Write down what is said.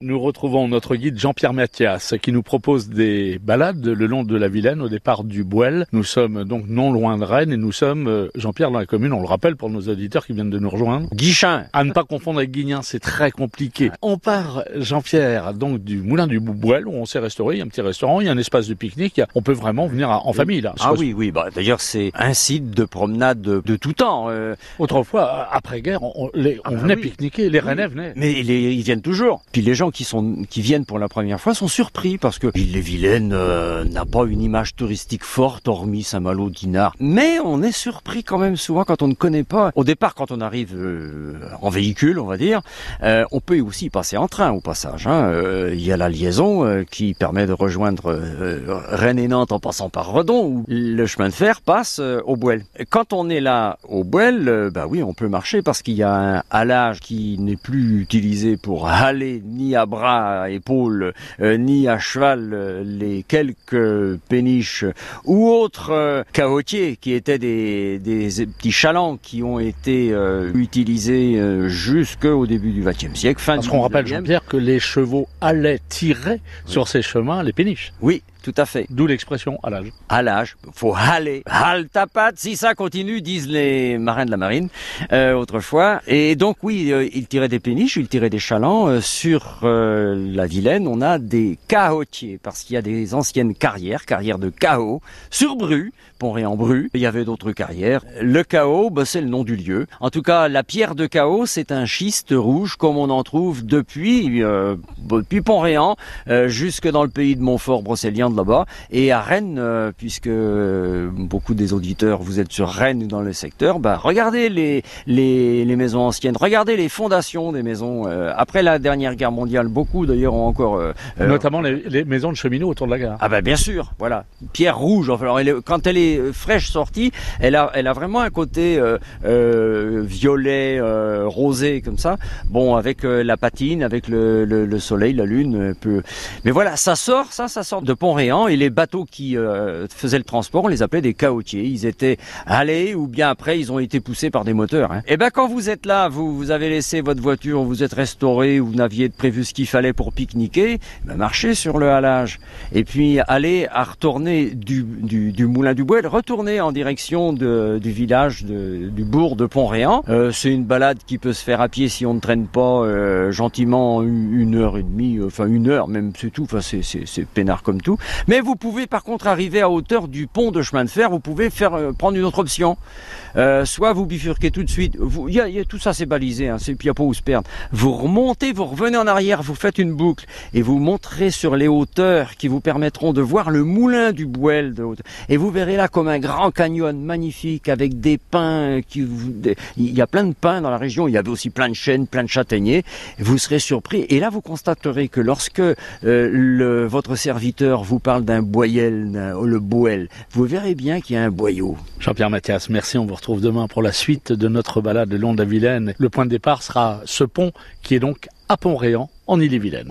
Nous retrouvons notre guide Jean-Pierre Mathias qui nous propose des balades le long de la Vilaine au départ du Bouel. Nous sommes donc non loin de Rennes et nous sommes, euh, Jean-Pierre, dans la commune, on le rappelle pour nos auditeurs qui viennent de nous rejoindre. Guichin. À ne pas confondre avec Guignin, c'est très compliqué. On part, Jean-Pierre, donc du moulin du Bouel où on s'est restauré, il y a un petit restaurant, il y a un espace de pique-nique, on peut vraiment venir en famille là. Ah oui, oui, bah, d'ailleurs c'est un site de promenade de, de tout temps. euh, Autrefois, après-guerre, on, on- les- on Ah bah venait oui. pique-niquer, les Rennais venaient. mais les- ils viennent toujours. Puis les gens qui sont qui viennent pour la première fois sont surpris parce que l'île les Vilaine euh, n'a pas une image touristique forte hormis Saint-Malo, Dinard. Mais on est surpris quand même souvent quand on ne connaît pas. Au départ, quand on arrive euh, en véhicule, on va dire, euh, on peut aussi passer en train au passage. hein. Il y a la liaison qui permet de rejoindre Rennes et Nantes en passant par Redon où le chemin de fer passe au Bouel. Quand on est là au Bouel, bah oui, on peut marcher parce qu'il y a un halage qui n'est plus utilisé pour haler ni bras, à épaules, euh, ni à cheval euh, les quelques péniches ou autres euh, cahotiers qui étaient des, des petits chalands qui ont été utilisés jusqu'au début du XXe siècle. Fin Parce qu'on rappelle, 19e. Jean-Pierre, que les chevaux allaient tirer sur ces chemins les péniches. Oui, tout à fait. D'où l'expression à l'âge. à l'âge, faut haler, hale ta patte, si ça continue, disent les marins de la marine euh, autrefois. Et donc oui, euh, ils tiraient des péniches, ils tiraient des chalands. Euh, sur euh, la Vilaine, on a des cahotiers, parce qu'il y a des anciennes carrières, carrières de Cahos, sur Bru, Pont-Réan-Bru, il y avait d'autres carrières. Le Cahos, bah, c'est le nom du lieu. En tout cas, la pierre de Cahos, c'est un schiste rouge comme on en trouve depuis, euh, depuis Pont-Réan euh, jusque dans le pays de Montfort, Là-bas, et à Rennes, euh, puisque euh, beaucoup des auditeurs, vous êtes sur Rennes ou dans le secteur, bah, regardez les, les, les maisons anciennes, regardez les fondations des maisons. euh, après la dernière guerre mondiale, beaucoup d'ailleurs ont encore... Notamment les, les maisons de cheminots autour de la gare. ah ben bien sûr, voilà, pierre rouge. Enfin, alors, elle est- quand elle est fraîche sortie, elle a, elle a vraiment un côté violet, rosé comme ça. Bon, avec la patine, avec le, le, le soleil, la lune, un peu. Mais voilà, ça sort, ça, ça sort de Et les bateaux qui euh, faisaient le transport, on les appelait des cahotiers. Ils étaient allés ou bien après, ils ont été poussés par des moteurs. Hein. Et ben quand vous êtes là, vous, vous avez laissé votre voiture, vous êtes restauré, vous n'aviez prévu ce qu'il fallait pour pique-niquer, ben marchez sur le halage. Et puis allez à retourner du, moulin du Bouel, retourner en direction du village du bourg de Pont-Réan. Euh, c'est une balade qui peut se faire à pied si on ne traîne pas euh, gentiment une heure et demie, enfin une heure même, c'est tout. Enfin c'est peinard comme tout. Mais vous pouvez par contre arriver à hauteur du pont de chemin de fer. Vous pouvez faire euh, prendre une autre option. Euh, soit vous bifurquez tout de suite. Vous, y a, y a- tout ça c'est balisé. Hein, il n'y a pas où se perdre. Vous remontez, vous revenez en arrière, vous faites une boucle et vous monterez sur les hauteurs qui vous permettront de voir le moulin du Bouel de hauteur. Et vous verrez là comme un grand canyon magnifique avec des pins qui vous, il y a plein de pins dans la région. Il y avait aussi plein de chênes, plein de châtaigniers. Vous serez surpris. Et là, vous constaterez que lorsque euh, le, votre serviteur vous parle d'un boyel, d'un- le boel, vous verrez bien qu'il y a un boyau. Jean-Pierre Mathias, merci. On vous retrouve demain pour la suite de notre balade le long de la Vilaine. Le point de départ sera ce pont qui est donc à Pont-Réan, en Ille-et-Vilaine.